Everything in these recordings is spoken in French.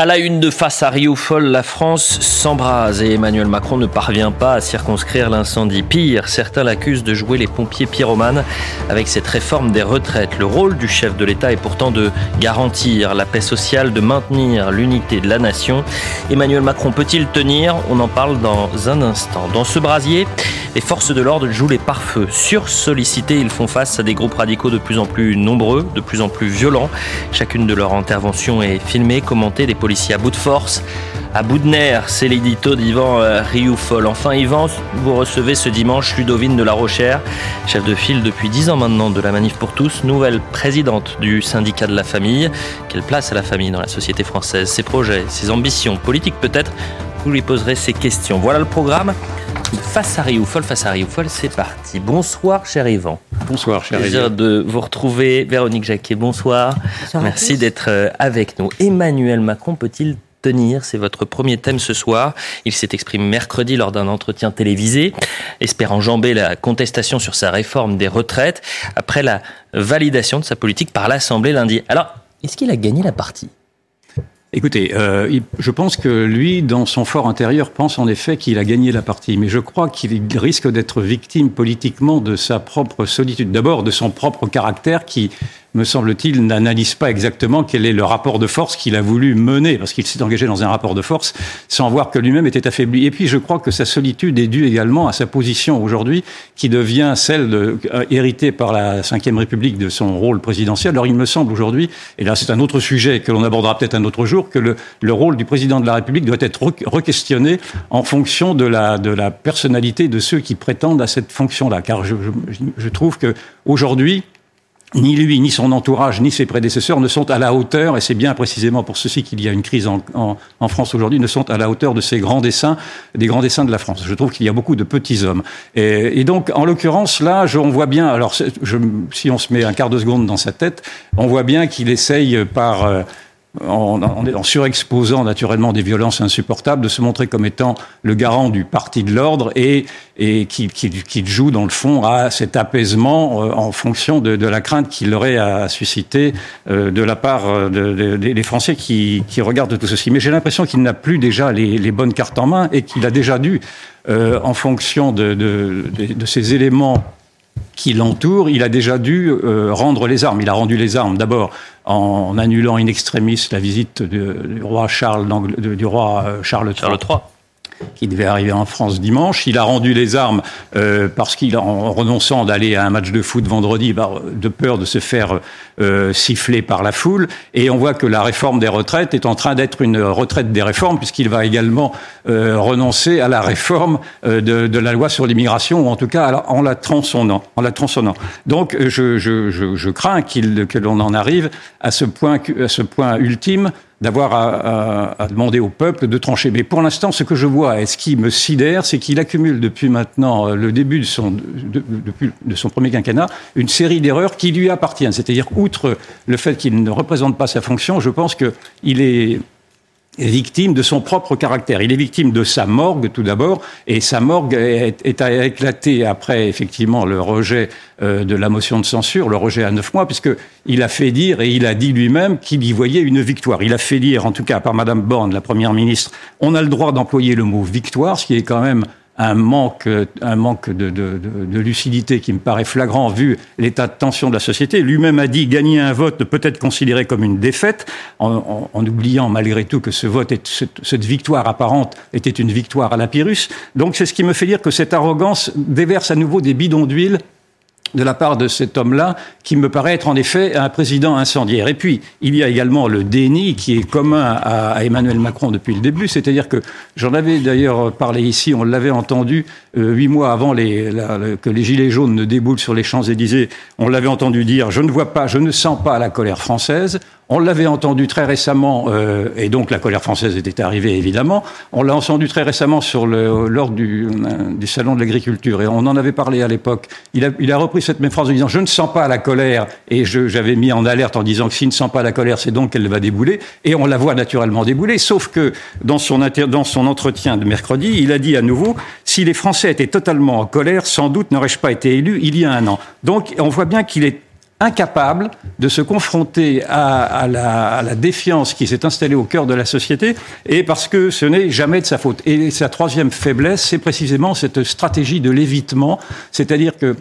À la une de face à Rioufol, la France s'embrase et Emmanuel Macron ne parvient pas à circonscrire l'incendie. Pire, certains l'accusent de jouer les pompiers pyromanes avec cette réforme des retraites. Le rôle du chef de l'État est pourtant de garantir la paix sociale, de maintenir l'unité de la nation. Emmanuel Macron peut-il tenir? On en parle dans un instant. Dans ce brasier, les forces de l'ordre jouent les pare-feux. Sursollicités, ils font face à des groupes radicaux de plus en plus nombreux, de plus en plus violents. Chacune de leurs interventions est filmée, commentée, policiers à bout de force, à bout de nerfs. C'est l'édito d'Yvan euh, Rioufol. Enfin, Yvan, vous recevez ce dimanche Ludovine de la Rochère, chef de file depuis 10 ans maintenant de la Manif pour tous, nouvelle présidente du syndicat de la famille. Quelle place à la famille dans la société française? Ses projets, ses ambitions politiques peut-être Vous lui poserez ces questions. Voilà le programme. Face à Rioufol, face à Rioufol, c'est parti. Bonsoir, cher Yvan. Bonsoir, cher Plaisir de vous retrouver. Véronique Jacquet, bonsoir. Merci d'être euh, avec nous. Emmanuel Macron peut-il tenir? C'est votre premier thème ce soir. Il s'est exprimé mercredi lors d'un entretien télévisé, espérant enjamber la contestation sur sa réforme des retraites après la validation de sa politique par l'Assemblée lundi. Alors, est-ce qu'il a gagné la partie? Écoutez, euh, je pense que lui, dans son fort intérieur, pense en effet qu'il a gagné la partie. Mais je crois qu'il risque d'être victime politiquement de sa propre solitude. D'abord, de son propre caractère qui me semble-t-il, n'analyse pas exactement quel est le rapport de force qu'il a voulu mener, parce qu'il s'est engagé dans un rapport de force sans voir que lui-même était affaibli. Et puis, je crois que sa solitude est due également à sa position aujourd'hui, qui devient celle de, euh, héritée par la Ve République de son rôle présidentiel. Alors, il me semble aujourd'hui, et là c'est un autre sujet que l'on abordera peut-être un autre jour, que le, le, rôle du président de la République doit être re-questionné en fonction de la, personnalité de ceux qui prétendent à cette fonction-là. Car je, je trouve que aujourd'hui, ni lui, ni son entourage, ni ses prédécesseurs ne sont à la hauteur, et c'est bien précisément pour ceci qu'il y a une crise en, en, en France aujourd'hui, ne sont à la hauteur de ces grands dessins, des grands dessins de la France. Je trouve qu'il y a beaucoup de petits hommes. Et, et donc, en l'occurrence, là, je, on voit bien, alors je, si on se met un quart de seconde dans sa tête, on voit bien qu'il essaye par... Euh, en, surexposant naturellement des violences insupportables, de se montrer comme étant le garant du parti de l'ordre et, qui, joue dans le fond à cet apaisement euh, en fonction de, la crainte qu'il aurait à susciter euh, de la part euh, de, des Français qui, regardent tout ceci. Mais j'ai l'impression qu'il n'a plus déjà les, bonnes cartes en main et qu'il a déjà dû, en fonction de, ces éléments qui l'entourent, il a déjà dû rendre les armes. Il a rendu les armes d'abord en annulant in extremis la visite de, du roi Charles, du roi euh, Charles III. Charles III qui devait arriver en France dimanche. Il a rendu les armes euh, parce qu'il, en renonçant d'aller à un match de foot vendredi, de peur de se faire euh, siffler par la foule. Et on voit que la réforme des retraites est en train d'être une retraite des réformes, puisqu'il va également euh, renoncer à la réforme euh, de, de, la loi sur l'immigration, ou en tout cas en la tronçonnant. En la. Donc, je, je, je, je crains qu'il, que l'on en arrive à ce point, à ce point ultime d'avoir à, demander au peuple de trancher. Mais pour l'instant, ce que je vois et ce qui me sidère, c'est qu'il accumule depuis maintenant euh, le début de son, de, depuis, de son premier quinquennat une série d'erreurs qui lui appartiennent. C'est-à-dire, outre le fait qu'il ne représente pas sa fonction, je pense qu'il est victime de son propre caractère. Il est victime de sa morgue tout d'abord, et sa morgue est, est à éclater après effectivement le rejet euh, de la motion de censure, le rejet à neuf mois, puisque il a fait dire et il a dit lui-même qu'il y voyait une victoire. Il a fait dire, en tout cas par Madame Borne, la première ministre, on a le droit d'employer le mot victoire, ce qui est quand même un manque, un manque de, lucidité qui me paraît flagrant vu l'état de tension de la société. Lui-même a dit gagner un vote peut être considéré comme une défaite, en, oubliant malgré tout que ce vote, cette, victoire apparente était une victoire à la Pyrrhus. Donc c'est ce qui me fait dire que cette arrogance déverse à nouveau des bidons d'huile de la part de cet homme-là, qui me paraît être en effet un président incendiaire. Et puis, il y a également le déni qui est commun à, Emmanuel Macron depuis le début, c'est-à-dire que j'en avais d'ailleurs parlé ici, on l'avait entendu euh, huit mois avant que les Gilets jaunes ne déboulent sur les Champs-Élysées, on l'avait entendu dire « je ne vois pas, je ne sens pas la colère française ». On l'avait entendu très récemment, euh, et donc la colère française était arrivée évidemment. On l'a entendu très récemment lors du, euh, du salon de l'agriculture, et on en avait parlé à l'époque. Il a repris cette même phrase en disant Je ne sens pas la colère, et j'avais mis en alerte en disant que s'il ne sent pas la colère, c'est donc qu'elle va débouler, et on la voit naturellement débouler, sauf que dans son, dans son entretien de mercredi, il a dit à nouveau Si les Français étaient totalement en colère, sans doute n'aurais-je pas été élu il y a un an. Donc on voit bien qu'il est incapable de se confronter à, la, défiance qui s'est installée au cœur de la société, et parce que ce n'est jamais de sa faute. Et sa troisième faiblesse, c'est précisément cette stratégie de l'évitement, c'est-à-dire que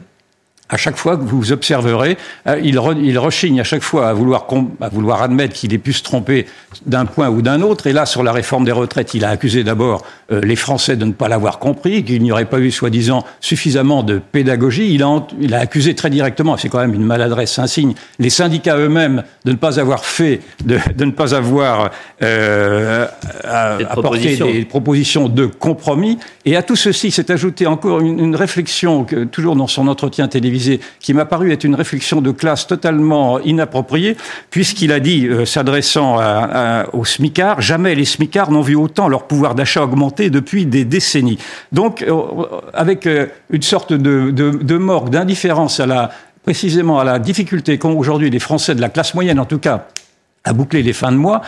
à chaque fois que vous observerez, euh, il, il rechigne à chaque fois à vouloir, à vouloir admettre qu'il ait pu se tromper d'un point ou d'un autre. Et là, sur la réforme des retraites, il a accusé d'abord euh, les Français de ne pas l'avoir compris, qu'il n'y aurait pas eu, soi-disant, suffisamment de pédagogie. Il a, il a accusé très directement, c'est quand même une maladresse insigne, les syndicats eux-mêmes de ne pas avoir fait, de, de ne pas avoir euh, apporté des propositions de compromis. Et à tout ceci s'est ajouté encore une, une réflexion, que, toujours dans son entretien télévisé, qui m'a paru être une réflexion de classe totalement inappropriée, puisqu'il a dit, euh, s'adressant aux smicards, jamais les smicards n'ont vu autant leur pouvoir d'achat augmenter depuis des décennies. Donc, euh, avec euh, une sorte de, de, de morgue, d'indifférence à la précisément à la difficulté qu'ont aujourd'hui les Français de la classe moyenne, en tout cas, à boucler les fins de mois,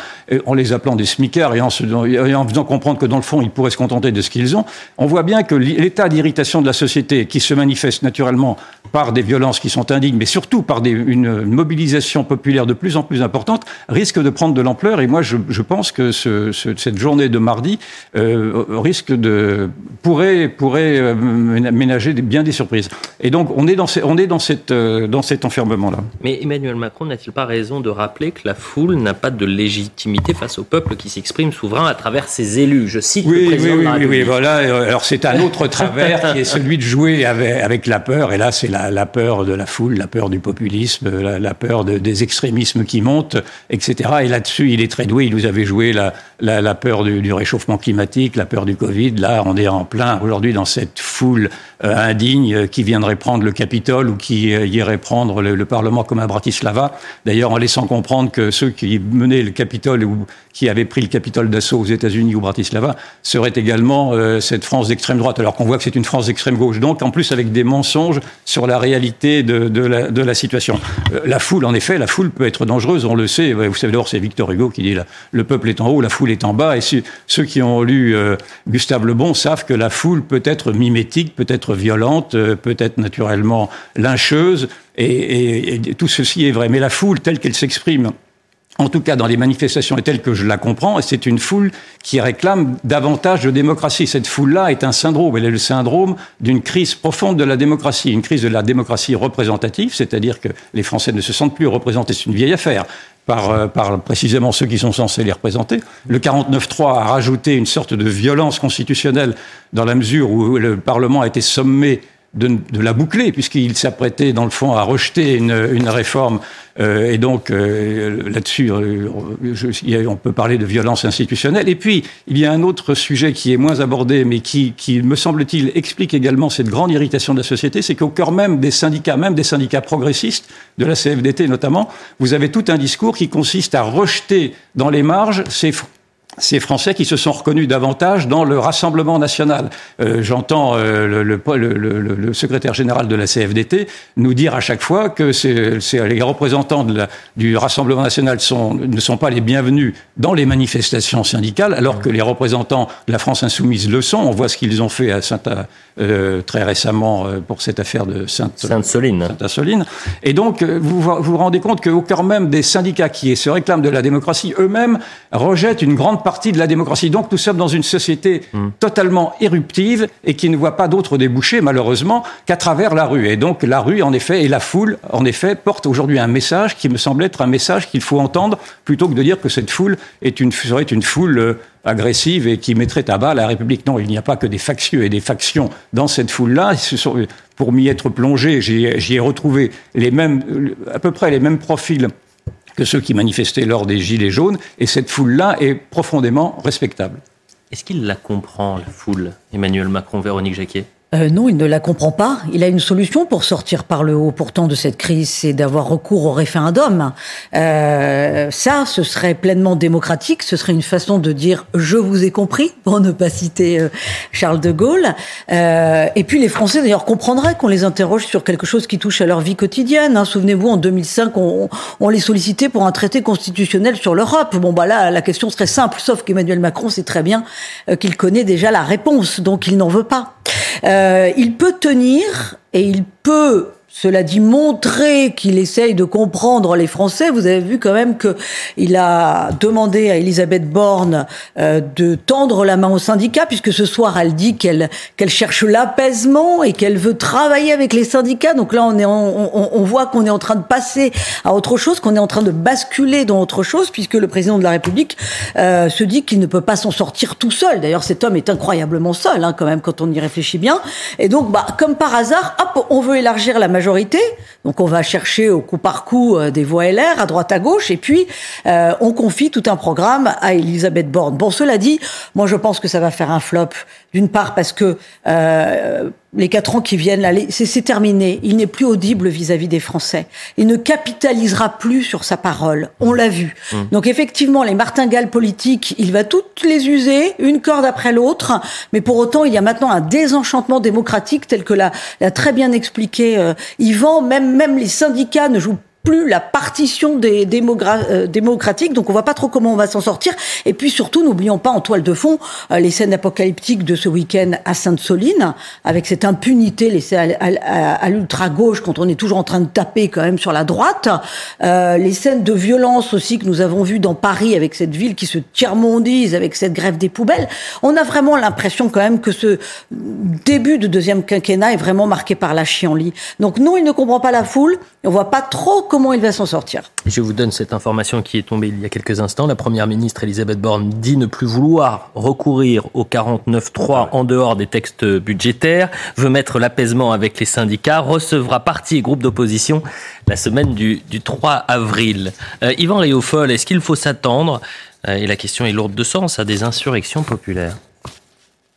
en les appelant des smicards et en, faisant comprendre que dans le fond, ils pourraient se contenter de ce qu'ils ont, on voit bien que l'état d'irritation de la société, qui se manifeste naturellement par des violences qui sont indignes, mais surtout par une mobilisation populaire de plus en plus importante, risque de prendre de l'ampleur. Et moi, je, pense que ce, ce, cette journée de mardi euh, risque de pourrait pourrait euh, ménager bien des surprises. Et donc, on est dans, on est dans cette euh, dans cet enfermement là. Mais Emmanuel Macron n'a-t-il pas raison de rappeler que la foule n'a pas de légitimité face au peuple qui s'exprime souverain à travers ses élus Je cite oui, le président oui, de la oui, République. oui, voilà. Alors c'est un autre travers qui est celui de jouer avec, avec la peur. Et là, c'est la la, peur de la foule, la peur du populisme, la, peur des extrémismes qui montent, etc. Et là-dessus, il est très doué. Il nous avait joué la, la peur du, réchauffement climatique, la peur du Covid. Là, on est en plein aujourd'hui dans cette foule euh, indigne qui viendrait prendre le Capitole ou qui euh, irait prendre le, Parlement comme à Bratislava. D'ailleurs, en laissant comprendre que ceux qui menaient le Capitole ou qui avaient pris le Capitole d'assaut aux États-Unis ou Bratislava seraient également euh, cette France d'extrême droite, alors qu'on voit que c'est une France d'extrême gauche. Donc, en plus, avec des mensonges sur la réalité de, la, situation. Euh, la foule, en effet, la foule peut être dangereuse, on le sait. Vous savez, d'abord, c'est Victor Hugo qui dit le peuple est en haut, la foule est en bas. Et ceux qui ont lu euh, Gustave Le Bon savent que la foule peut être mimétique, peut être violente, euh, peut être naturellement lyncheuse. Et tout ceci est vrai. Mais la foule, telle qu'elle s'exprime en tout cas dans les manifestations et telles que je la comprends, c'est une foule qui réclame davantage de démocratie. Cette foule-là est un syndrome. Elle est le syndrome d'une crise profonde de la démocratie, une crise de la démocratie représentative, c'est-à-dire que les Français ne se sentent plus représentés. C'est une vieille affaire. Par, euh, par, précisément ceux qui sont censés les représenter. Le 49-3 a rajouté une sorte de violence constitutionnelle dans la mesure où le Parlement a été sommé de, de la boucler, puisqu'il s'apprêtait, dans le fond, à rejeter une, une réforme. Euh, et donc, euh, là-dessus, euh, on peut parler de violence institutionnelle. Et puis, il y a un autre sujet qui est moins abordé, mais qui, qui me semble-t-il, explique également cette grande irritation de la société, c'est qu'au cœur même des syndicats, même des syndicats progressistes, de la CFDT notamment, vous avez tout un discours qui consiste à rejeter dans les marges ces ces Français qui se sont reconnus davantage dans le Rassemblement national. Euh, J'entends euh, le, le, le, le, secrétaire général de la CFDT nous dire à chaque fois que les représentants de la, du Rassemblement national sont, ne sont pas les bienvenus dans les manifestations syndicales, alors que les représentants de la France insoumise le sont. On voit ce qu'ils ont fait à Saint euh, très récemment euh, pour cette affaire de Sainte-Soline. Sainte Et donc, vous vous rendez compte qu'au cœur même des syndicats qui se réclament de la démocratie, eux-mêmes rejettent une grande partie de la démocratie. Donc, nous sommes dans une société hmm. totalement éruptive et qui ne voit pas d'autres débouchés, malheureusement, qu'à travers la rue. Et donc, la rue, en effet, et la foule, en effet, porte aujourd'hui un message qui me semble être un message qu'il faut entendre plutôt que de dire que cette foule est une, serait une foule agressive et qui mettrait à bas la République. Non, il n'y a pas que des factieux et des factions dans cette foule-là. Pour m'y être plongé, j'y ai retrouvé les mêmes, à peu près les mêmes profils que ceux qui manifestaient lors des Gilets jaunes, et cette foule-là est profondément respectable. Est-ce qu'il la comprend, la foule, Emmanuel Macron, Véronique Jacquet euh, non, il ne la comprend pas. Il a une solution pour sortir par le haut pourtant de cette crise, c'est d'avoir recours au référendum. Euh, ça, ce serait pleinement démocratique, ce serait une façon de dire « je vous ai compris », pour ne pas citer euh, Charles de Gaulle. Euh, et puis les Français, d'ailleurs, comprendraient qu'on les interroge sur quelque chose qui touche à leur vie quotidienne. Hein. Souvenez-vous, en 2005, on, on, les sollicitait pour un traité constitutionnel sur l'Europe. Bon, bah là, la question serait simple, sauf qu'Emmanuel Macron sait très bien euh, qu'il connaît déjà la réponse, donc il n'en veut pas. Euh, il peut tenir et il peut cela dit, montrer qu'il essaye de comprendre les Français. Vous avez vu quand même que il a demandé à Elisabeth Borne euh, de tendre la main aux syndicats, puisque ce soir elle dit qu'elle qu'elle cherche l'apaisement et qu'elle veut travailler avec les syndicats. Donc là, on est on, on, voit qu'on est en train de passer à autre chose, qu'on est en train de basculer dans autre chose, puisque le président de la République euh, se dit qu'il ne peut pas s'en sortir tout seul. D'ailleurs, cet homme est incroyablement seul, hein, quand même, quand on y réfléchit bien. Et donc, bah, comme par hasard, hop, on veut élargir la majorité. Donc on va chercher au coup par coup euh, des voix LR à droite à gauche et puis euh, on confie tout un programme à Elisabeth Borne. Bon, cela dit, moi je pense que ça va faire un flop. D'une part parce que euh, les quatre ans qui viennent, c'est terminé. Il n'est plus audible vis-à-vis des Français. Il ne capitalisera plus sur sa parole. On l'a vu. Mmh. Donc effectivement, les martingales politiques, il va toutes les user, une corde après l'autre. Mais pour autant, il y a maintenant un désenchantement démocratique tel que l'a très bien expliqué euh, Yvan. Même, même les syndicats ne jouent plus la partition des euh, donc on voit pas trop comment on va s'en sortir. Et puis surtout, n'oublions pas en toile de fond euh, les scènes apocalyptiques de ce week-end à Sainte-Soline, avec cette impunité laissée à, l'ultra-gauche quand on est toujours en train de taper quand même sur la droite. Euh, les scènes de violence aussi que nous avons vues dans Paris avec cette ville qui se tiers-mondise, avec cette grève des poubelles. On a vraiment l'impression quand même que ce début de deuxième quinquennat est vraiment marqué par la chienlit. Donc non, il ne comprend pas la foule. On voit pas trop comment il va s'en sortir. Je vous donne cette information qui est tombée il y a quelques instants. La première ministre Elisabeth Borne dit ne plus vouloir recourir au 49.3 en dehors des textes budgétaires, veut mettre l'apaisement avec les syndicats, recevra parti et groupe d'opposition la semaine du, 3 avril. Euh, Yvan Réaufol, est-ce qu'il faut s'attendre, euh, et la question est lourde de sens, à des insurrections populaires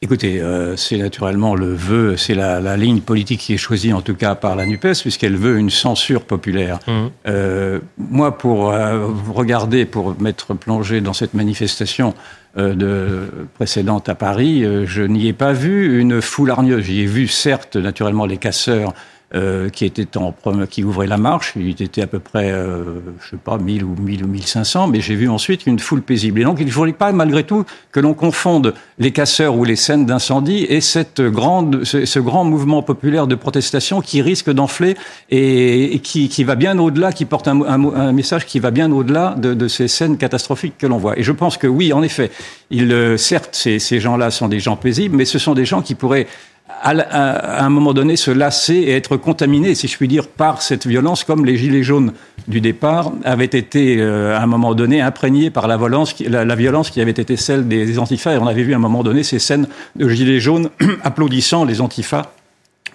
Écoutez, euh, c'est naturellement le vœu, c'est la, ligne politique qui est choisie en tout cas par la NUPES, puisqu'elle veut une censure populaire. Mmh. Euh, moi, pour euh, regarder, pour m'être plongé dans cette manifestation de, précédente à Paris, je n'y ai pas vu une foule hargneuse. J'y ai vu certes, naturellement, les casseurs euh, qui était en qui ouvrait la marche. Il était à peu près, euh, je sais pas, 1000 ou 1000 ou 1500, mais j'ai vu ensuite une foule paisible. Et donc, il ne faudrait pas, malgré tout, que l'on confonde les casseurs ou les scènes d'incendie et cette grande, ce, grand mouvement populaire de protestation qui risque d'enfler et, qui, qui, va bien au-delà, qui porte un, un, message qui va bien au-delà de, de, ces scènes catastrophiques que l'on voit. Et je pense que oui, en effet, il, euh, certes, ces, ces gens-là sont des gens paisibles, mais ce sont des gens qui pourraient à, un moment donné se lasser et être contaminé, si je puis dire, par cette violence, comme les gilets jaunes du départ avaient été euh, à un moment donné imprégnés par la violence, la, violence qui avait été celle des, antifas. Et on avait vu à un moment donné ces scènes de gilets jaunes applaudissant les antifas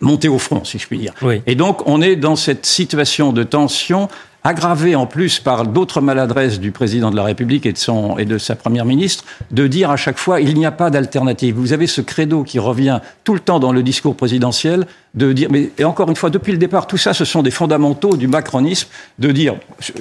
monter au front, si je puis dire. Et donc, on est dans cette situation de tension aggravé en plus par d'autres maladresses du président de la République et de, son, et de sa première ministre, de dire à chaque fois il n'y a pas d'alternative. Vous avez ce credo qui revient tout le temps dans le discours présidentiel de dire, mais et encore une fois, depuis le départ, tout ça, ce sont des fondamentaux du macronisme, de dire,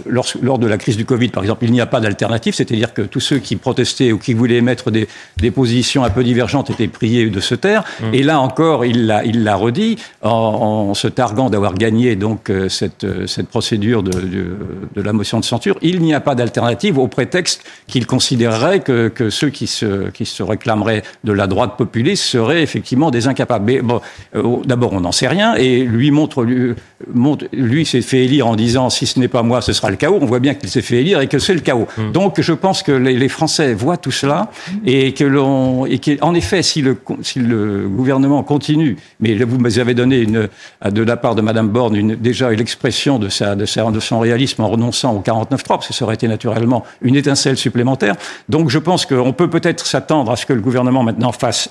lors, lors de la crise du Covid, par exemple, il n'y a pas d'alternative, c'est-à-dire que tous ceux qui protestaient ou qui voulaient émettre des, des positions un peu divergentes étaient priés de se taire. Mmh. Et là encore, il l'a, il l'a redit en, en, se targuant d'avoir gagné donc euh, cette, euh, cette procédure de, de, de, la motion de censure. Il n'y a pas d'alternative au prétexte qu'il considérerait que, que ceux qui se, qui se réclameraient de la droite populiste seraient effectivement des incapables. Mais bon, euh, d'abord, on n'en sait rien. Et lui montre, lui, montre, lui s'est fait élire en disant si ce n'est pas moi, ce sera le chaos. On voit bien qu'il s'est fait élire et que c'est le chaos. Hmm. Donc je pense que les, les, Français voient tout cela et que l'on, et qu'en effet, si le, si le gouvernement continue, mais vous avez donné une, de la part de Madame Borne une, déjà l'expression de, sa, de, sa, de son réalisme en renonçant au 49.3, parce que ça aurait été naturellement une étincelle supplémentaire. Donc je pense qu'on peut peut-être s'attendre à ce que le gouvernement maintenant fasse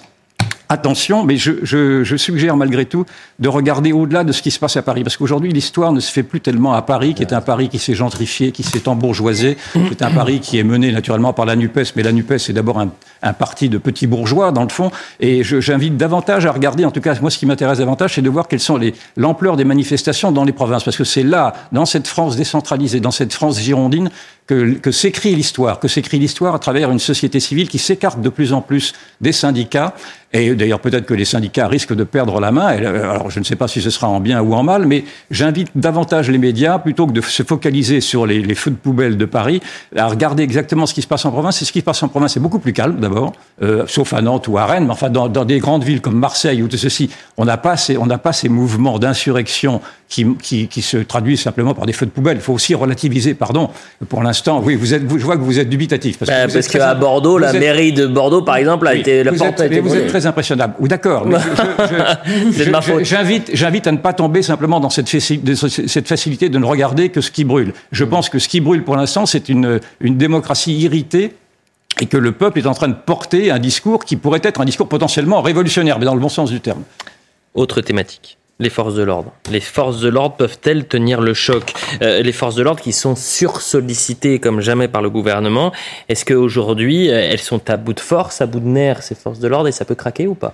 Attention, mais je, je, je, suggère malgré tout de regarder au-delà de ce qui se passe à Paris, parce qu'aujourd'hui l'histoire ne se fait plus tellement à Paris, qui est un Paris qui s'est gentrifié, qui s'est embourgeoisé, qui est un Paris qui est mené naturellement par la Nupes, mais la Nupes est d'abord un, un, parti de petits bourgeois dans le fond, et j'invite davantage à regarder, en tout cas moi ce qui m'intéresse davantage, c'est de voir quelles sont l'ampleur des manifestations dans les provinces, parce que c'est là, dans cette France décentralisée, dans cette France girondine, que, s'écrit l'histoire, que s'écrit l'histoire à travers une société civile qui s'écarte de plus en plus des syndicats et d'ailleurs, peut-être que les syndicats risquent de perdre la main. Euh, alors, je ne sais pas si ce sera en bien ou en mal, mais j'invite davantage les médias, plutôt que de se focaliser sur les, feux de poubelle de Paris, à regarder exactement ce qui se passe en province. Et ce qui se passe en province est beaucoup plus calme, d'abord, euh, sauf à Nantes ou à Rennes. Mais enfin, dans, des grandes villes comme Marseille ou tout ceci, on n'a pas ces, pas ces mouvements d'insurrection qui, qui, qui, se traduisent simplement par des feux de poubelle. Il faut aussi relativiser, pardon. Pour l'instant, oui, vous êtes, je vois que vous êtes dubitatif. Parce, bah, parce qu'à Bordeaux, la mairie de Bordeaux, par exemple, a été, la porte a été Vous êtes très impressionnable. Ou d'accord. J'invite, j'invite à ne pas tomber simplement dans cette, cette facilité de ne regarder que ce qui brûle. Je mm. pense que ce qui brûle pour l'instant, c'est une, une démocratie irritée et que le peuple est en train de porter un discours qui pourrait être un discours potentiellement révolutionnaire, mais dans le bon sens du terme. Autre thématique les forces de l'ordre. Les forces de l'ordre peuvent-elles tenir le choc? Euh, Les forces de l'ordre qui sont sursollicitées comme jamais par le gouvernement, est-ce qu'aujourd'hui euh, elles sont à bout de force, à bout de nerfs, ces forces de l'ordre, et ça peut craquer ou pas?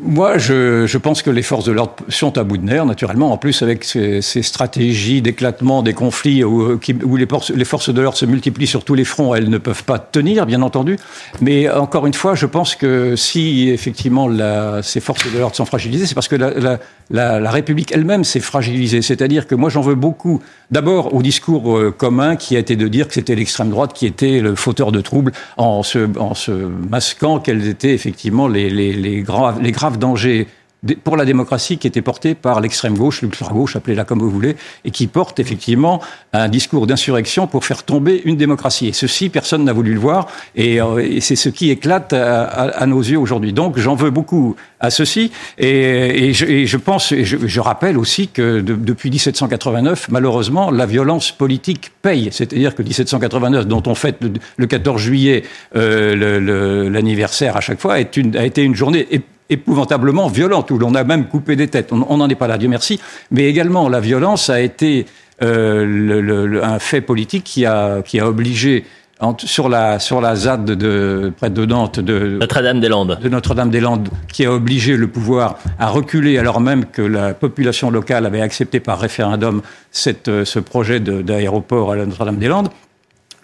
Moi, je, pense que les forces de l'ordre sont à bout de nerfs, naturellement. En plus, avec ces, stratégies d'éclatement des conflits où, où les, forces, de l'ordre se multiplient sur tous les fronts, elles ne peuvent pas tenir, bien entendu. Mais encore une fois, je pense que si effectivement ces forces de l'ordre sont fragilisées, c'est parce que la, République elle-même s'est fragilisée. C'est-à-dire que moi, j'en veux beaucoup, d'abord au discours euh, commun qui a été de dire que c'était l'extrême droite qui était le fauteur de troubles en se, masquant quels étaient effectivement les, les, les graves dangers pour la démocratie qui était porté par l'extrême gauche, l'ultra-gauche, appelez-la comme vous voulez, et qui porte effectivement un discours d'insurrection pour faire tomber une démocratie. Et ceci, personne n'a voulu le voir, et, euh, c'est ce qui éclate à, nos yeux aujourd'hui. Donc j'en veux beaucoup à ceci, et, je, pense, et je, rappelle aussi que depuis 1789, malheureusement, la violence politique paye. C'est-à-dire que 1789, dont on fête le, 14 juillet euh, l'anniversaire à chaque fois, a été une journée épouvantablement violente, où l'on a même coupé des têtes. On n'en est pas là, Dieu merci. Mais également, la violence a été euh, un fait politique qui a, qui a obligé sur la sur la ZAD de, près de Nantes de Notre-Dame-des-Landes de Notre-Dame-des-Landes qui a obligé le pouvoir à reculer alors même que la population locale avait accepté par référendum cette, euh, ce projet d'aéroport à Notre-Dame-des-Landes.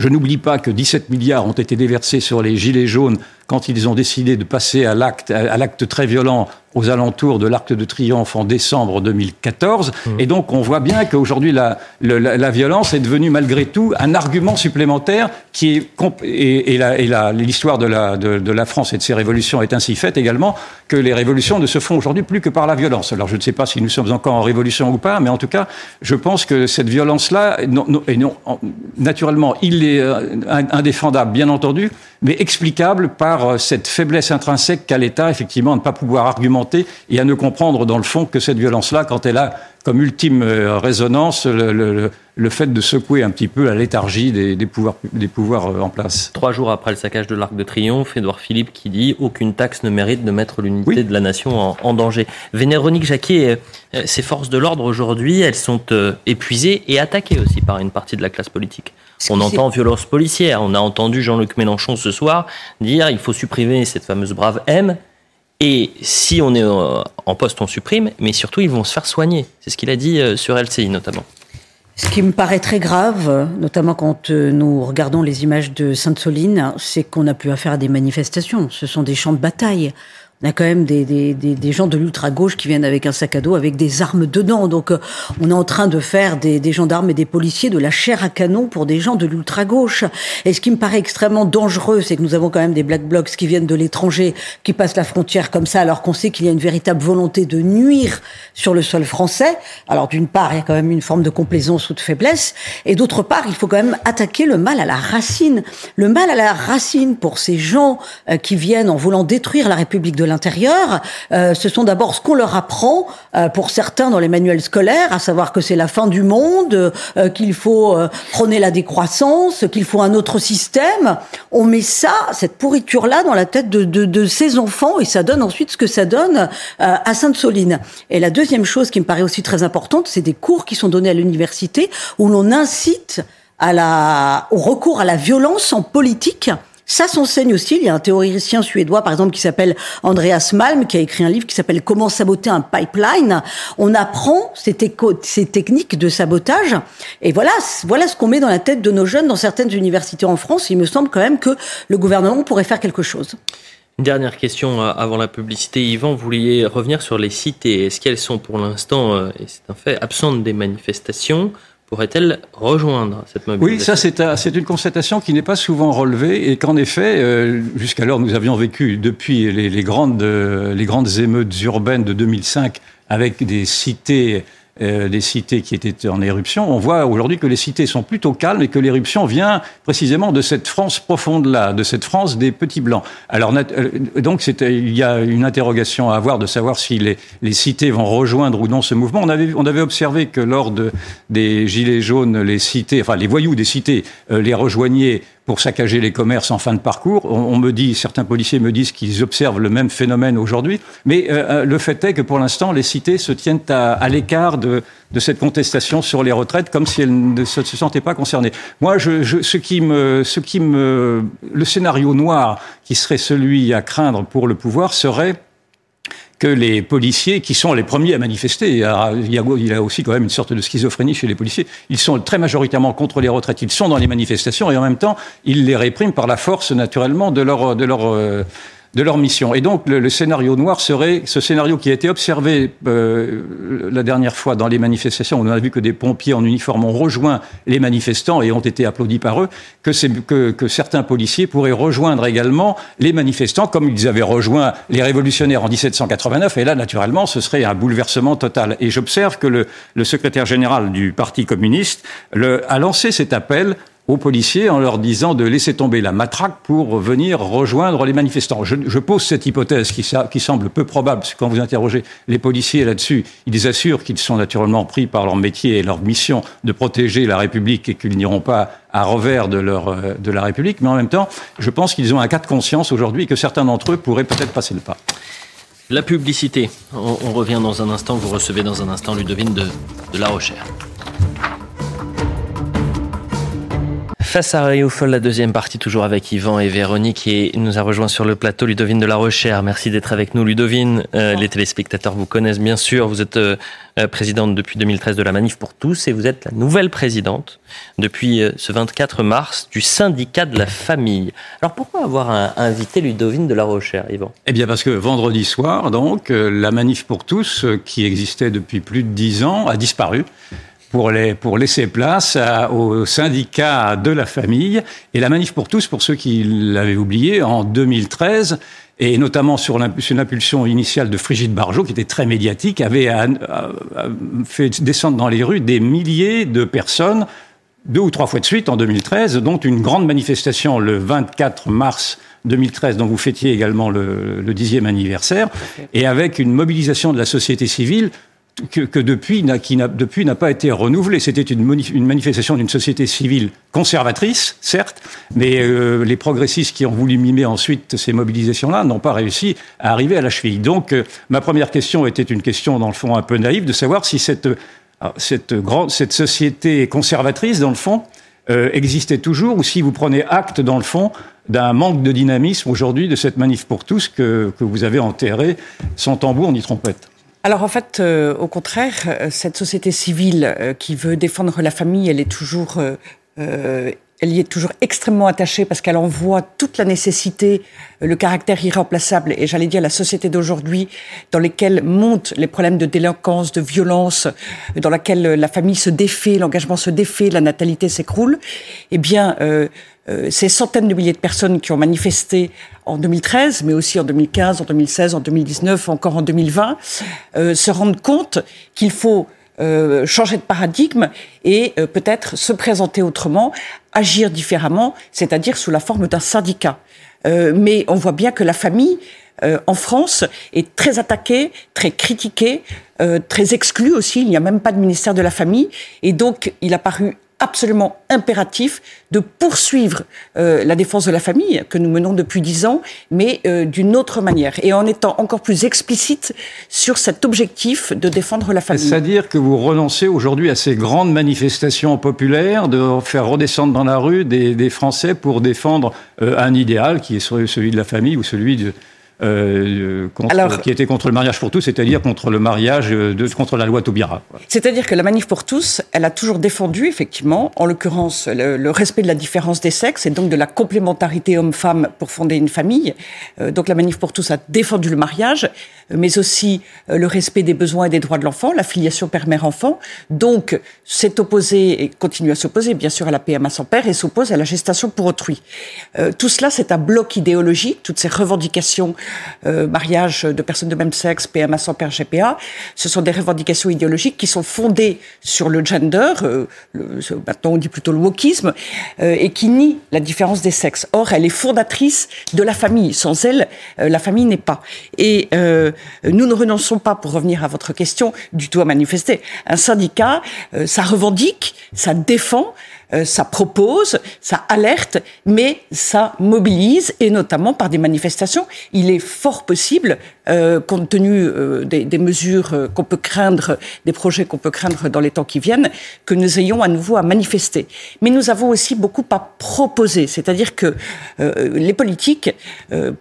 Je n'oublie pas que 17 milliards ont été déversés sur les gilets jaunes quand ils ont décidé de passer à l'acte, à l'acte très violent aux alentours de l'Arc de Triomphe en décembre 2014. Mmh. Et donc, on voit bien qu'aujourd'hui, la, la, la, violence est devenue malgré tout un argument supplémentaire qui est, et, et l'histoire de la, de, de la France et de ses révolutions est ainsi faite également que les révolutions ne se font aujourd'hui plus que par la violence. Alors, je ne sais pas si nous sommes encore en révolution ou pas, mais en tout cas, je pense que cette violence-là, non, non, et non, naturellement, il est euh, indéfendable, bien entendu, mais explicable par euh, cette faiblesse intrinsèque qu'a l'État, effectivement, à ne pas pouvoir argumenter et à ne comprendre, dans le fond, que cette violence-là, quand elle a comme ultime euh, résonance le, le, le, fait de secouer un petit peu la léthargie des, des pouvoirs, des pouvoirs euh, en place. Trois jours après le saccage de l'Arc de Triomphe, Édouard Philippe qui dit aucune taxe ne mérite de mettre l'unité de la nation en, en danger. Véronique Jacquet, ces forces de l'ordre aujourd'hui, elles sont épuisées et attaquées aussi par une partie de la classe politique. On entend violence policière. On a entendu Jean-Luc Mélenchon ce soir dire il faut supprimer cette fameuse brave M. Et si on est euh, en poste, on supprime, mais surtout, ils vont se faire soigner. C'est ce qu'il a dit euh, sur LCI notamment. Ce qui me paraît très grave, notamment quand euh, nous regardons les images de Sainte-Soline, c'est qu'on a pu affaire à des manifestations. Ce sont des champs de bataille on a quand même des, des, des, gens de l'ultra-gauche qui viennent avec un sac à dos avec des armes dedans. Donc euh, on est en train de faire des, des, gendarmes et des policiers de la chair à canon pour des gens de l'ultra-gauche. Et ce qui me paraît extrêmement dangereux, c'est que nous avons quand même des black blocs qui viennent de l'étranger, qui passent la frontière comme ça, alors qu'on sait qu'il y a une véritable volonté de nuire sur le sol français. Alors d'une part, il y a quand même une forme de complaisance ou de faiblesse, et d'autre part, il faut quand même attaquer le mal à la racine. Le mal à la racine pour ces gens euh, qui viennent en voulant détruire la République de l'intérieur, euh, ce sont d'abord ce qu'on leur apprend, euh, pour certains dans les manuels scolaires, à savoir que c'est la fin du monde, euh, qu'il faut prôner la décroissance, qu'il faut un autre système. On met ça, cette pourriture-là, dans la tête de, ces enfants, et ça donne ensuite ce que ça donne à Sainte-Soline. Et la deuxième chose qui me paraît aussi très importante, c'est des cours qui sont donnés à l'université où l'on incite au recours à la violence en politique Ça s'enseigne aussi. Il y a un théoricien suédois, par exemple, qui s'appelle Andreas Malm, qui a écrit un livre qui s'appelle Comment saboter un pipeline. On apprend ces, techniques de sabotage. Et voilà, voilà ce qu'on met dans la tête de nos jeunes dans certaines universités en France. Il me semble quand même que le gouvernement pourrait faire quelque chose. Une dernière question euh, avant la publicité. Yvan, vous vouliez revenir sur les cités. Est-ce qu'elles sont pour l'instant, euh, et c'est un fait, absentes des manifestations? Pourrait-elle rejoindre cette mobilisation Oui, ça c'est une constatation qui n'est pas souvent relevée et qu'en effet, euh, jusqu'alors nous avions vécu depuis les, grandes, les grandes émeutes urbaines de 2005 avec des cités euh, des cités qui étaient en éruption, on voit aujourd'hui que les cités sont plutôt calmes et que l'éruption vient précisément de cette France profonde-là, de cette France des petits blancs. Alors euh, donc il y a une interrogation à avoir de savoir si les, cités vont rejoindre ou non ce mouvement. On avait, on avait observé que lors de, des Gilets jaunes, les cités, enfin les voyous des cités euh, les rejoignaient pour saccager les commerces en fin de parcours. On, me dit, certains policiers me disent qu'ils observent le même phénomène aujourd'hui, mais euh, euh, le fait est que pour l'instant, les cités se tiennent à, l'écart de, cette contestation sur les retraites, comme si elles ne se, sentaient pas concernées. Moi, je, ce qui me, ce qui me, le scénario noir qui serait celui à craindre pour le pouvoir serait que les policiers, qui sont les premiers à manifester, il y, a, aussi quand même une sorte de schizophrénie chez les policiers, ils sont très majoritairement contre les retraites, ils sont dans les manifestations et en même temps, ils les répriment par la force naturellement de leur, de leur euh, de leur mission. Et donc le, scénario noir serait ce scénario qui a été observé euh, la dernière fois dans les manifestations. On a vu que des pompiers en uniforme ont rejoint les manifestants et ont été applaudis par eux, que, que, que certains policiers pourraient rejoindre également les manifestants comme ils avaient rejoint les révolutionnaires en 1789. Et là, naturellement, ce serait un bouleversement total. Et j'observe que le, le, secrétaire général du Parti communiste le, a lancé cet appel aux policiers en leur disant de laisser tomber la matraque pour venir rejoindre les manifestants. Je, pose cette hypothèse qui, semble peu probable, parce que quand vous interrogez les policiers là-dessus, ils assurent qu'ils sont naturellement pris par leur métier et leur mission de protéger la République et qu'ils n'iront pas à revers de, euh, la République, mais en même temps, je pense qu'ils ont un cas de conscience aujourd'hui et que certains d'entre eux pourraient peut-être passer le pas. La publicité, on, revient dans un instant, vous recevez dans un instant Ludovine de La Rochère. Face à Rioufol, la deuxième partie, toujours avec Yvan et Véronique, et nous a rejoint sur le plateau Ludovine de la Rochère. Merci d'être avec nous, Ludovine. Euh, les téléspectateurs vous connaissent bien sûr. Vous êtes euh, euh, présidente depuis 2013 de la Manif pour tous, et vous êtes la nouvelle présidente depuis ce 24 mars du syndicat de la famille. Alors pourquoi avoir invité Ludovine de la Rochère, Yvan? Eh bien parce que vendredi soir, donc, la Manif pour tous, qui existait depuis plus de dix ans, a disparu pour, les, pour laisser place au syndicat de la famille et la manif pour tous, pour ceux qui l'avaient oublié, en 2013 et notamment sur l'impulsion initiale de Frigide Barjot, qui était très médiatique, avait fait descendre dans les rues des milliers de personnes, deux ou trois fois de suite en 2013, dont une grande manifestation le 24 mars 2013, dont vous fêtiez également le, le dixième anniversaire, et avec une mobilisation de la société civile que, depuis n'a depuis n'a pas été renouvelé. C'était une, une, manifestation d'une société civile conservatrice, certes, mais euh, les progressistes qui ont voulu mimer ensuite ces mobilisations-là n'ont pas réussi à arriver à la cheville. Donc, euh, ma première question était une question dans le fond un peu naïve de savoir si cette euh, cette grande cette société conservatrice dans le fond existait toujours ou si vous prenez acte dans le fond d'un manque de dynamisme aujourd'hui de cette manif pour tous que, que vous avez enterré sans tambour ni trompette. Alors en fait, euh, au contraire, euh, cette société civile euh, qui veut défendre la famille, elle est toujours, elle y est toujours extrêmement attachée parce qu'elle en voit toute la nécessité, le caractère irremplaçable et j'allais dire la société d'aujourd'hui dans lesquelles montent les problèmes de délinquance, de violence, dans laquelle la famille se défait, l'engagement se défait, la natalité s'écroule. Eh bien, euh, ces centaines de milliers de personnes qui ont manifesté en 2013, mais aussi en 2015, en 2016, en 2019, encore en 2020, euh, se rendent compte qu'il faut euh, changer de paradigme et peut-être se présenter autrement, agir différemment, c'est-à-dire sous la forme d'un syndicat. mais on voit bien que la famille en France est très attaquée, très critiquée, très exclue aussi. Il n'y a même pas de ministère de la famille. Et donc, il a paru absolument impératif de poursuivre euh, la défense de la famille que nous menons depuis dix ans, mais euh, d'une autre manière et en étant encore plus explicite sur cet objectif de défendre la famille. C'est-à-dire que vous renoncez aujourd'hui à ces grandes manifestations populaires, de faire redescendre dans la rue des, Français pour défendre euh, un idéal qui est celui de la famille ou celui de, euh, contre, qui était contre le mariage pour tous, c'est-à-dire contre le mariage, euh, de, contre la loi Taubira. C'est-à-dire que la manif pour tous, elle a toujours défendu, effectivement, en l'occurrence, le, respect de la différence des sexes et donc de la complémentarité homme-femme pour fonder une famille. Euh, donc la manif pour tous a défendu le mariage, mais aussi euh, le respect des besoins et des droits de l'enfant, la filiation père-mère-enfant. Donc s'est opposé et continue à s'opposer, bien sûr, à la PMA sans père et s'oppose à la gestation pour autrui. tout cela, c'est un bloc idéologique, toutes ces revendications euh, mariage de personnes de même sexe, PMA sans père, GPA. Ce sont des revendications idéologiques qui sont fondées sur le gender, euh, maintenant on dit plutôt le wokisme, euh, et qui nient la différence des sexes. Or, elle est fondatrice de la famille. Sans elle, la famille n'est pas. Et nous ne renonçons pas, pour revenir à votre question, du tout à manifester. Un syndicat, ça revendique, ça défend, euh, ça propose, ça alerte, mais ça mobilise, et notamment par des manifestations. Il est fort possible, euh, compte tenu euh, des, des, mesures euh, qu'on peut craindre, des projets qu'on peut craindre dans les temps qui viennent, que nous ayons à nouveau à manifester. Mais nous avons aussi beaucoup à proposer, c'est-à-dire que les politiques,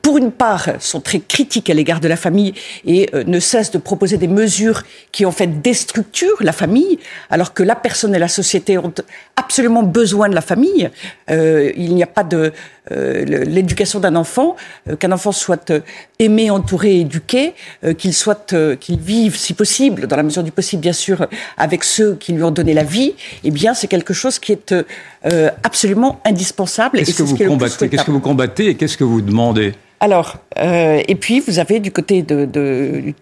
pour une part, sont très critiques à l'égard de la famille et ne cessent de proposer des mesures qui en fait déstructurent la famille, alors que la personne et la société ont absolument besoin de la famille. Euh, il n'y a pas de euh, l'éducation d'un enfant, euh, qu'un enfant soit aimé, entouré, éduqué, qu'il soit, qu'il vive, si possible, dans la mesure du possible, bien sûr, avec ceux qui lui ont donné la vie. Eh bien, c'est quelque chose qui est absolument indispensable. Qu'est-ce que vous combattez? Qu'est-ce que vous combattez et qu'est-ce que vous demandez? Alors, euh, et puis vous avez du côté de, de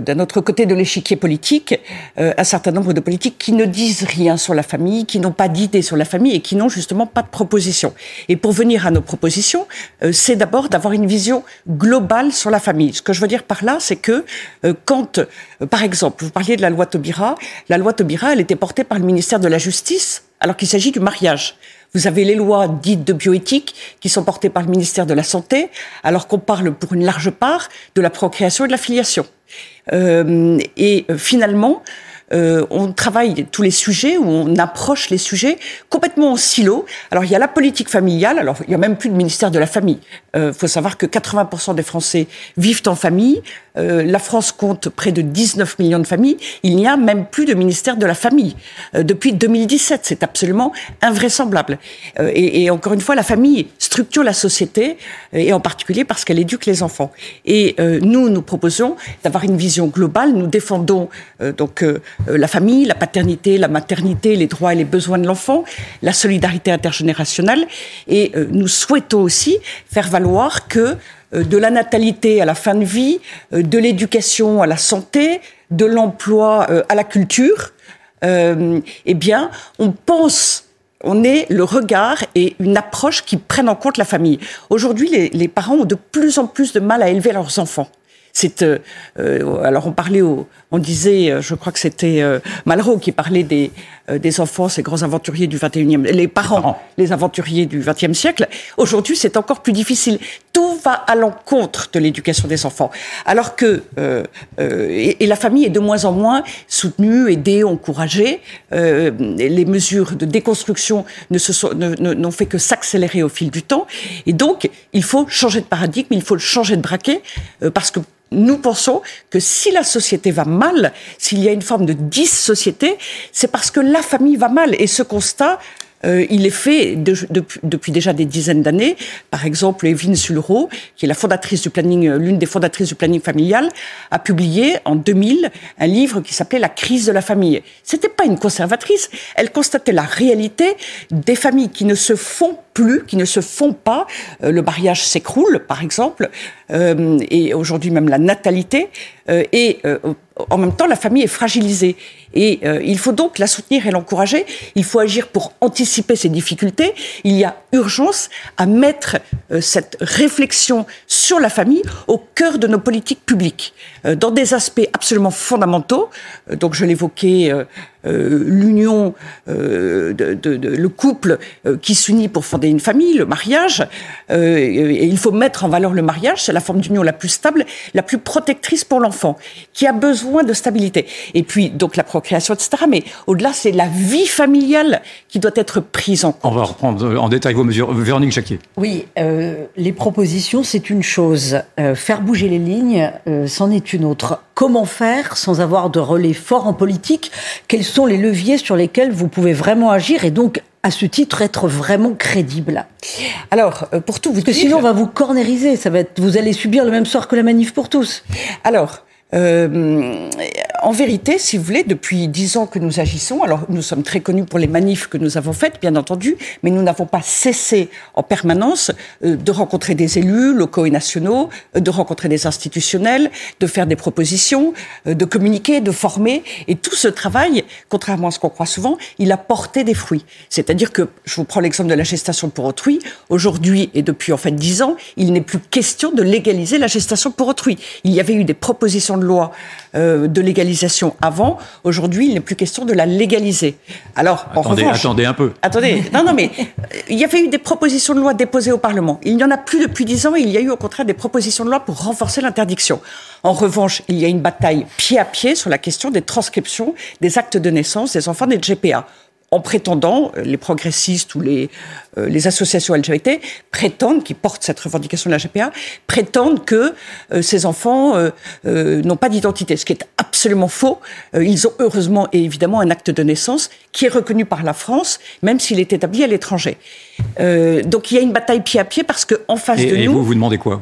d'un autre, côté de l'échiquier politique euh, un certain nombre de politiques qui ne disent rien sur la famille, qui n'ont pas d'idées sur la famille et qui n'ont justement pas de propositions. Et pour venir à nos propositions, euh, c'est d'abord d'avoir une vision globale sur la famille. Ce que je veux dire par là, c'est que euh, quand, euh, par exemple, vous parliez de la loi Taubira, la loi Taubira, elle était portée par le ministère de la Justice alors qu'il s'agit du mariage. Vous avez les lois dites de bioéthique qui sont portées par le ministère de la Santé, alors qu'on parle pour une large part de la procréation et de la filiation. Euh, et euh, finalement, euh, on travaille tous les sujets, ou on approche les sujets complètement en silo. Alors il y a la politique familiale, alors il y a même plus de ministère de la famille. Il euh, faut savoir que 80% des Français vivent en famille. Euh, la France compte près de 19 millions de familles. Il n'y a même plus de ministère de la famille euh, depuis 2017. C'est absolument invraisemblable. Euh, et, et, encore une fois, la famille structure la société, et en particulier parce qu'elle éduque les enfants. Et nous, nous proposons d'avoir une vision globale. Nous défendons donc euh, la famille, la paternité, la maternité, les droits et les besoins de l'enfant, la solidarité intergénérationnelle. Et euh, nous souhaitons aussi faire valoir que euh, de la natalité à la fin de vie, de l'éducation à la santé, de l'emploi à la culture, eh bien, on pense on est le regard et une approche qui prennent en compte la famille. Aujourd'hui, les, parents ont de plus en plus de mal à élever leurs enfants. C'est euh, euh, alors on parlait, au, on disait, euh, je crois que c'était Malraux qui parlait des des enfants, ces grands aventuriers du 21e, les parents, les aventuriers du 20e siècle. Aujourd'hui, c'est encore plus difficile. Tout va à l'encontre de l'éducation des enfants, alors que et, et, la famille est de moins en moins soutenue, aidée, encouragée. les mesures de déconstruction ne se sont n'ont fait que s'accélérer au fil du temps, et donc il faut changer de paradigme, il faut changer de braquet, parce que nous pensons que si la société va mal, s'il y a une forme de dissociété, c'est parce que la famille va mal. Et ce constat, euh, il est fait depuis déjà des dizaines d'années. Par exemple, Evelyne Sulro, qui est la fondatrice du planning, euh, l'une des fondatrices du planning familial, a publié en 2000 un livre qui s'appelait La crise de la famille. C'était pas une conservatrice. Elle constatait la réalité des familles qui ne se font plus, qui ne se font pas. Euh, le mariage s'écroule, par exemple, euh, et aujourd'hui même la natalité. Euh, et en même temps, la famille est fragilisée. Et il faut donc la soutenir et l'encourager. Il faut agir pour anticiper ces difficultés. Il y a urgence à mettre cette réflexion sur la famille au cœur de nos politiques publiques, dans des aspects absolument fondamentaux. donc je l'évoquais l'union, de, de, le couple qui s'unit pour fonder une famille, le mariage. et il faut mettre en valeur le mariage, c'est la forme d'union la plus stable, la plus protectrice pour l'enfant, qui a besoin de stabilité. Et puis, donc la procréation, etc. Mais au-delà, c'est la vie familiale qui doit être prise en compte. On va reprendre en détail vos mesures. Véronique Jacquier. Oui, euh, les propositions, c'est une chose. Euh, faire bouger les lignes, euh, c'en est une autre. Comment faire sans avoir de relais fort en politique? Quels sont les leviers sur lesquels vous pouvez vraiment agir et donc à ce titre être vraiment crédible Alors, pour tout vous Parce que sinon, on va vous cornériser. Ça va être, vous allez subir le même sort que la manif pour tous. Alors, euh, en vérité, si vous voulez, depuis dix ans que nous agissons, alors nous sommes très connus pour les manifs que nous avons faites, bien entendu, mais nous n'avons pas cessé en permanence euh, de rencontrer des élus locaux et nationaux, euh, de rencontrer des institutionnels, de faire des propositions, euh, de communiquer, de former. Et tout ce travail, contrairement à ce qu'on croit souvent, il a porté des fruits. C'est-à-dire que, je vous prends l'exemple de la gestation pour autrui, aujourd'hui et depuis en fait dix ans, il n'est plus question de légaliser la gestation pour autrui. Il y avait eu des propositions de loi euh, de légalisation avant. Aujourd'hui, il n'est plus question de la légaliser. Alors, attendez, attendez un peu. Attendez, non, non, mais euh, il y avait eu des propositions de loi déposées au Parlement. Il n'y en a plus depuis dix ans. Et il y a eu au contraire des propositions de loi pour renforcer l'interdiction. En revanche, il y a une bataille pied à pied sur la question des transcriptions des actes de naissance des enfants des GPA en prétendant, euh, les progressistes ou les, euh, associations LGBT prétendent, qui portent cette revendication de la GPA, prétendent que euh, ces enfants n'ont pas d'identité, ce qui est absolument faux. ils ont heureusement et évidemment un acte de naissance qui est reconnu par la France, même s'il est établi à l'étranger. Donc il y a une bataille pied à pied parce qu'en face de nous... Et vous, vous demandez quoi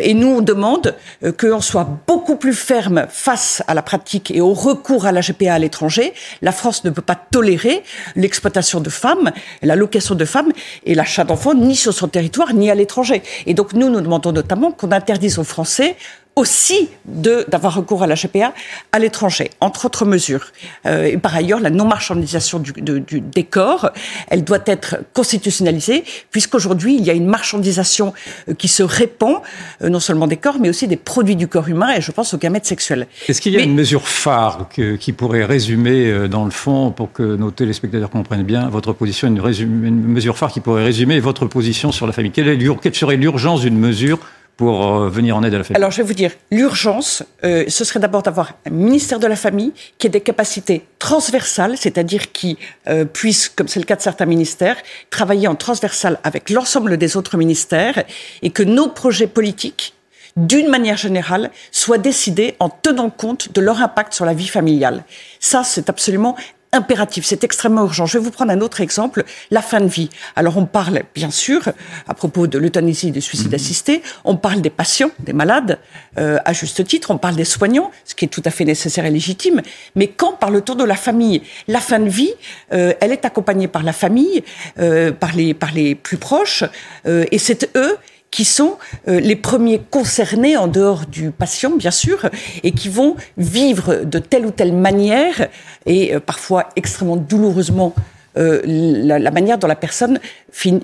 Et nous, on demande qu'on soit beaucoup plus ferme face à la pratique et au recours à la GPA à l'étranger. La France ne peut pas tolérer l'exploitation de femmes, la location de femmes et l'achat d'enfants ni sur son territoire ni à l'étranger. Et donc nous, nous demandons notamment qu'on interdise aux Français aussi d'avoir recours à la GPA à l'étranger, entre autres mesures. Euh, et par ailleurs, la non-marchandisation du, du, des corps, elle doit être constitutionnalisée, puisqu'aujourd'hui, il y a une marchandisation euh, qui se répand, euh, non seulement des corps, mais aussi des produits du corps humain, et je pense aux gamètes sexuels. Est-ce qu'il y a une mesure phare qui pourrait résumer, dans le fond, pour que nos téléspectateurs comprennent bien votre position, une, une mesure phare qui pourrait résumer votre position sur la famille? Quelle, quelle serait l'urgence d'une mesure pour euh, venir en aide à la famille Alors, je vais vous dire, l'urgence, euh, ce serait d'abord d'avoir un ministère de la famille qui ait des capacités transversales, c'est-à-dire qui euh, puisse, comme c'est le cas de certains ministères, travailler en transversal avec l'ensemble des autres ministères et que nos projets politiques d'une manière générale, soient décidés en tenant compte de leur impact sur la vie familiale. Ça, c'est absolument impératif, c'est extrêmement urgent. Je vais vous prendre un autre exemple, la fin de vie. Alors on parle bien sûr à propos de l'euthanasie et des suicides mhm. assistés, on parle des patients, des malades, euh, à juste titre, on parle des soignants, ce qui est tout à fait nécessaire et légitime, mais quand parle-t-on de la famille? La fin de vie, euh, elle est accompagnée par la famille, euh, par, les, par les plus proches, et c'est eux qui sont euh, les premiers concernés en dehors du patient, bien sûr, et qui vont vivre de telle ou telle manière, et euh, parfois extrêmement douloureusement, euh, la, manière dont la personne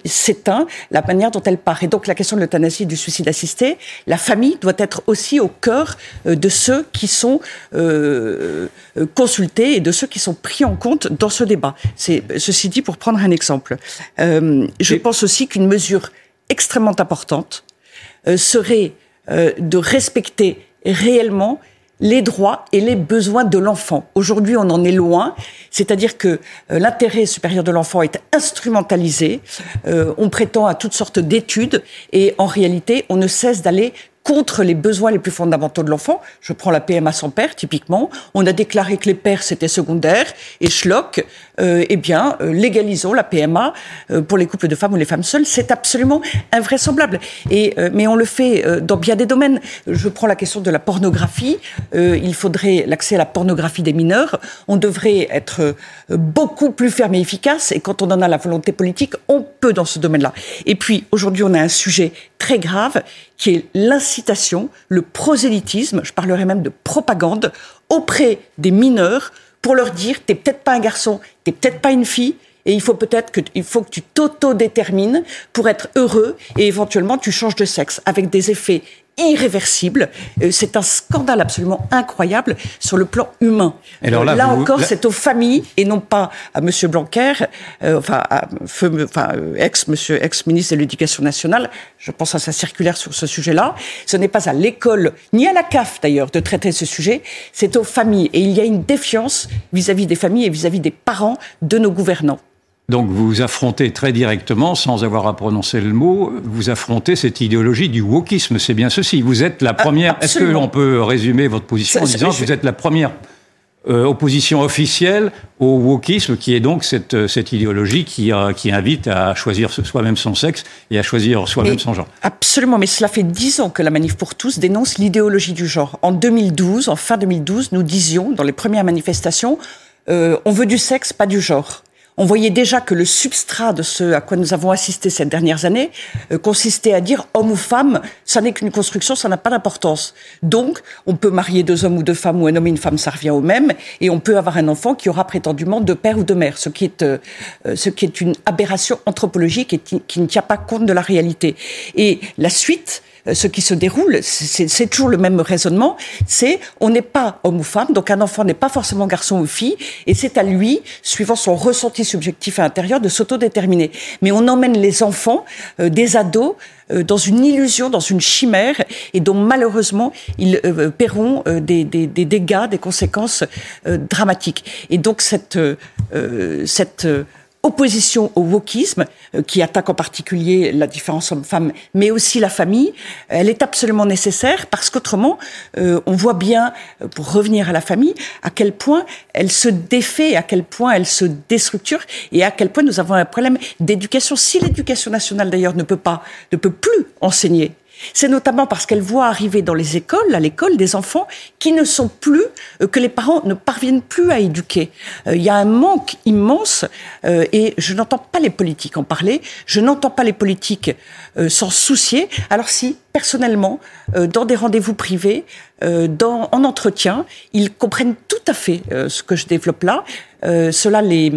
s'éteint, la manière dont elle part. Et donc la question de l'euthanasie et du suicide assisté, la famille doit être aussi au cœur de ceux qui sont consultés et de ceux qui sont pris en compte dans ce débat. C'est ceci dit pour prendre un exemple. je pense aussi qu'une mesure extrêmement importante euh, serait euh, de respecter réellement les droits et les besoins de l'enfant. Aujourd'hui, on en est loin, c'est-à-dire que euh, l'intérêt supérieur de l'enfant est instrumentalisé, on prétend à toutes sortes d'études et en réalité, on ne cesse d'aller contre les besoins les plus fondamentaux de l'enfant. Je prends la PMA sans père, typiquement. On a déclaré que les pères, c'était secondaire. Et schlock, euh, eh bien, euh, légalisons la PMA euh, pour les couples de femmes ou les femmes seules. C'est absolument invraisemblable. Et, euh, mais on le fait euh, dans bien des domaines. Je prends la question de la pornographie. il faudrait l'accès à la pornographie des mineurs. On devrait être beaucoup plus ferme et efficace. Et quand on en a la volonté politique, on peut dans ce domaine-là. Et puis, aujourd'hui, on a un sujet très grave qui est l'incitation, le prosélytisme, je parlerai même de propagande, auprès des mineurs pour leur dire t'es peut-être pas un garçon, t'es peut-être pas une fille, et il faut peut-être que que tu t'auto-détermines pour être heureux et éventuellement tu changes de sexe avec des effets irréversible. Euh, c'est un scandale absolument incroyable sur le plan humain. Alors là, encore, c'est aux familles et non pas à Monsieur Blanquer, euh, enfin, à enfin, euh, ex Monsieur ex-ministre de l'Éducation nationale. Je pense à sa circulaire sur ce sujet-là. Ce n'est pas à l'école ni à la CAF d'ailleurs de traiter ce sujet. C'est aux familles et il y a une défiance vis-à-vis des familles et vis à -vis des parents de nos gouvernants. Donc vous affrontez très directement, sans avoir à prononcer le mot, vous affrontez cette idéologie du wokisme. C'est bien ceci. Vous êtes la première. Est-ce que l'on peut résumer votre position en disant que vous êtes la première euh, opposition officielle au wokisme, qui est donc cette, euh, cette idéologie qui, euh, qui invite à choisir soi-même son sexe et à choisir soi-même son genre? Absolument, mais cela fait dix ans que la Manif pour tous dénonce l'idéologie du genre. En 2012, en fin 2012, nous disions dans les premières manifestations, on veut du sexe, pas du genre on voyait déjà que le substrat de ce à quoi nous avons assisté ces dernières années euh, consistait à dire homme ou femme, ça n'est qu'une construction, ça n'a pas d'importance. Donc, on peut marier deux hommes ou deux femmes ou un homme et une femme, ça revient au même, et on peut avoir un enfant qui aura prétendument deux pères ou deux mères, ce qui est, euh, euh, ce qui est une aberration anthropologique et qui ne tient pas compte de la réalité. Et la suite, ce qui se déroule, c'est toujours le même raisonnement, c'est on n'est pas homme ou femme, donc un enfant n'est pas forcément garçon ou fille, et c'est à lui, suivant son ressenti subjectif à l'intérieur, de s'autodéterminer. Mais on emmène les enfants, euh, des ados, euh, dans une illusion, dans une chimère, et dont malheureusement ils paieront des, des, des, dégâts, des conséquences dramatiques. Et donc cette, cette opposition au wokisme, euh, qui attaque en particulier la différence homme-femme, mais aussi la famille, elle est absolument nécessaire parce qu'autrement, euh, on voit bien, euh, pour revenir à la famille, à quel point elle se défait, à quel point elle se déstructure et à quel point nous avons un problème d'éducation. Si l'éducation nationale d'ailleurs ne peut pas, ne peut plus enseigner c'est notamment parce qu'elle voit arriver dans les écoles, à l'école, des enfants qui ne sont plus, euh, que les parents ne parviennent plus à éduquer. Euh, il y a un manque immense euh, et je n'entends pas les politiques en parler, je n'entends pas les politiques s'en soucier. Alors si, personnellement, dans des rendez-vous privés, dans, en entretien, ils comprennent tout à fait ce que je développe là. cela les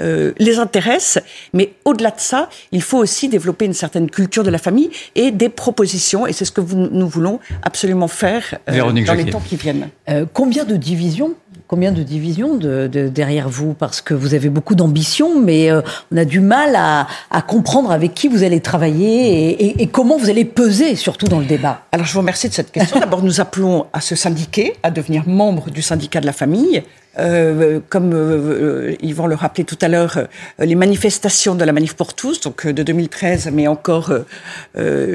euh, les intéresse, mais au-delà de ça, il faut aussi développer une certaine culture de la famille et des propositions, et c'est ce que nous voulons absolument faire euh, dans les temps qui viennent. Euh, combien de divisions Combien de divisions de, derrière vous? Parce que vous avez beaucoup d'ambition, mais on a du mal à, comprendre avec qui vous allez travailler et, et, comment vous allez peser, surtout dans le débat. Alors, je vous remercie de cette question. D'abord, nous appelons à se syndiquer, à devenir membre du syndicat de la famille. Euh, comme euh, ils vont le rappeler tout à l'heure, euh, les manifestations de la Manif pour tous, donc de 2013, mais encore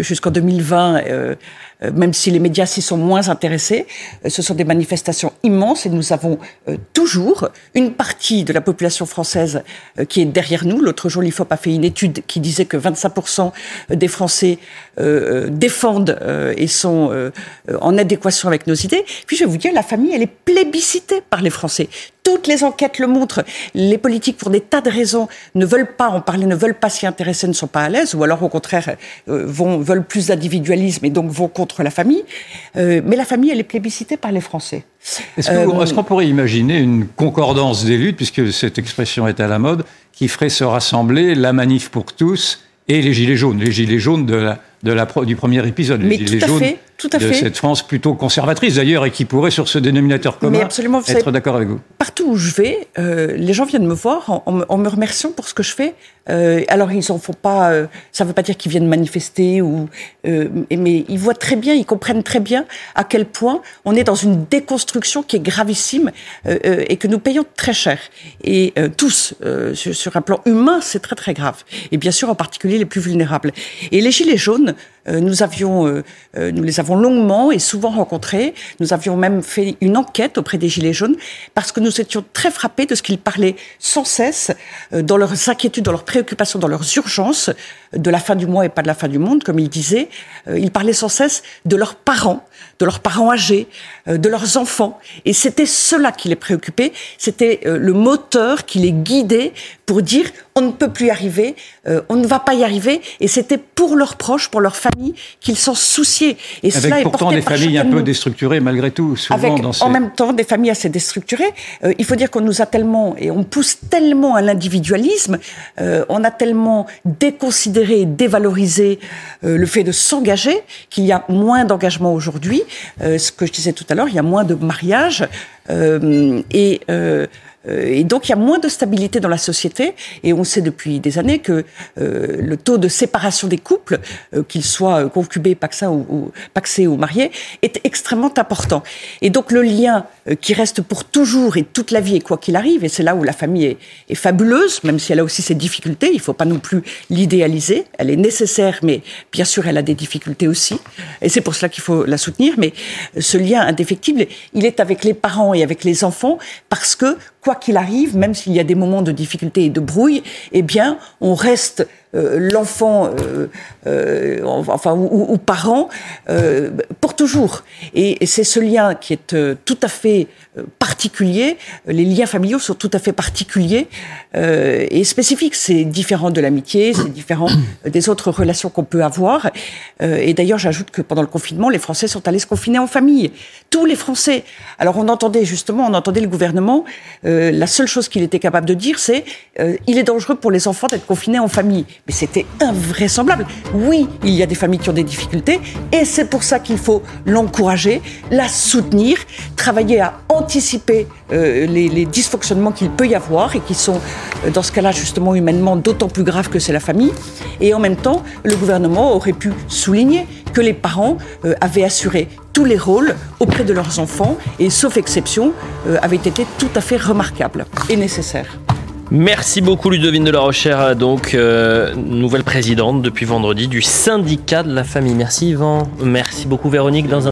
jusqu'en 2020 euh, même si les médias s'y sont moins intéressés. Euh, ce sont des manifestations immenses et nous avons euh, toujours une partie de la population française qui est derrière nous. L'autre jour, l'IFOP a fait une étude qui disait que 25% des Français défendent et sont en adéquation avec nos idées. Puis je vais vous dire, la famille, elle est plébiscitée par les Français. Toutes les enquêtes le montrent. Les politiques, pour des tas de raisons, ne veulent pas en parler, ne veulent pas s'y intéresser, ne sont pas à l'aise, ou alors au contraire vont, veulent plus d'individualisme et donc vont contre la famille. Euh, mais la famille, elle est plébiscitée par les Français. Est-ce qu'on euh, pourrait imaginer une concordance des luttes, puisque cette expression est à la mode, qui ferait se rassembler la manif pour tous et les Gilets jaunes Les Gilets jaunes de la, de la, du premier épisode, les Gilets jaunes tout à de cette France plutôt conservatrice d'ailleurs et qui pourrait sur ce dénominateur commun être d'accord avec vous. Partout où je vais, euh, les gens viennent me voir en, me remerciant pour ce que je fais. Euh, alors ils en font pas, euh, ça ne veut pas dire qu'ils viennent manifester ou, mais ils voient très bien, ils comprennent très bien à quel point on est dans une déconstruction qui est gravissime et que nous payons très cher. Et tous, sur, sur un plan humain, c'est très très grave. Et bien sûr, en particulier les plus vulnérables. Et les gilets jaunes, euh, euh, euh, nous les avons longuement et souvent rencontrés. Nous avions même fait une enquête auprès des Gilets jaunes parce que nous étions très frappés de ce qu'ils parlaient sans cesse dans leurs inquiétudes, dans leurs préoccupations, dans leurs urgences de la fin du mois et pas de la fin du monde, comme ils disaient. Ils parlaient sans cesse de leurs parents, de leurs parents âgés, de leurs enfants. Et c'était cela qui les préoccupait. C'était le moteur qui les guidait pour dire on ne peut plus y arriver, euh, on ne va pas y arriver. Et c'était pour leurs proches, pour leur famille, qu'ils s'en souciaient. Et Avec cela pourtant des familles un peu déstructurées malgré tout, souvent Avec, dans En même temps, des familles assez déstructurées. Euh, il faut dire qu'on nous a tellement, et on pousse tellement à l'individualisme, euh, on a tellement déconsidéré et dévalorisé le fait de s'engager qu'il y a moins d'engagement aujourd'hui. ce que je disais tout à l'heure, il y a moins de mariages. et euh, et donc il y a moins de stabilité dans la société. Et on sait depuis des années que euh, le taux de séparation des couples, euh, qu'ils soient concubés, paxés ou, ou, paxés ou mariés, est extrêmement important. Et donc le lien qui reste pour toujours et toute la vie, et quoi qu'il arrive, et c'est là où la famille est, est, fabuleuse, même si elle a aussi ses difficultés, il ne faut pas non plus l'idéaliser. Elle est nécessaire, mais bien sûr elle a des difficultés aussi. Et c'est pour cela qu'il faut la soutenir. Mais ce lien indéfectible, il est avec les parents et avec les enfants parce que quoi qu'il arrive, même s'il y a des moments de difficulté et de brouille, eh bien, on reste l'enfant, euh, euh, enfin, ou, ou parent, pour toujours. Et, et c'est ce lien qui est tout à fait particulier. Les liens familiaux sont tout à fait particuliers et spécifiques. C'est différent de l'amitié, c'est différent des autres relations qu'on peut avoir. et d'ailleurs, j'ajoute que pendant le confinement, les Français sont allés se confiner en famille. Tous les Français. Alors, on entendait justement, on entendait le gouvernement. la seule chose qu'il était capable de dire, c'est il est dangereux pour les enfants d'être confinés en famille mais c'était invraisemblable. Oui, il y a des familles qui ont des difficultés, et c'est pour ça qu'il faut l'encourager, la soutenir, travailler à anticiper euh, les, dysfonctionnements qu'il peut y avoir, et qui sont, euh, dans ce cas-là, justement, humainement, d'autant plus graves que c'est la famille. Et en même temps, le gouvernement aurait pu souligner que les parents euh, avaient assuré tous les rôles auprès de leurs enfants, et sauf exception, avaient été tout à fait remarquables et nécessaires. Merci beaucoup Ludovine de la Rochère, donc euh, nouvelle présidente depuis vendredi du syndicat de la famille. Merci Yvan, merci beaucoup Véronique. Dans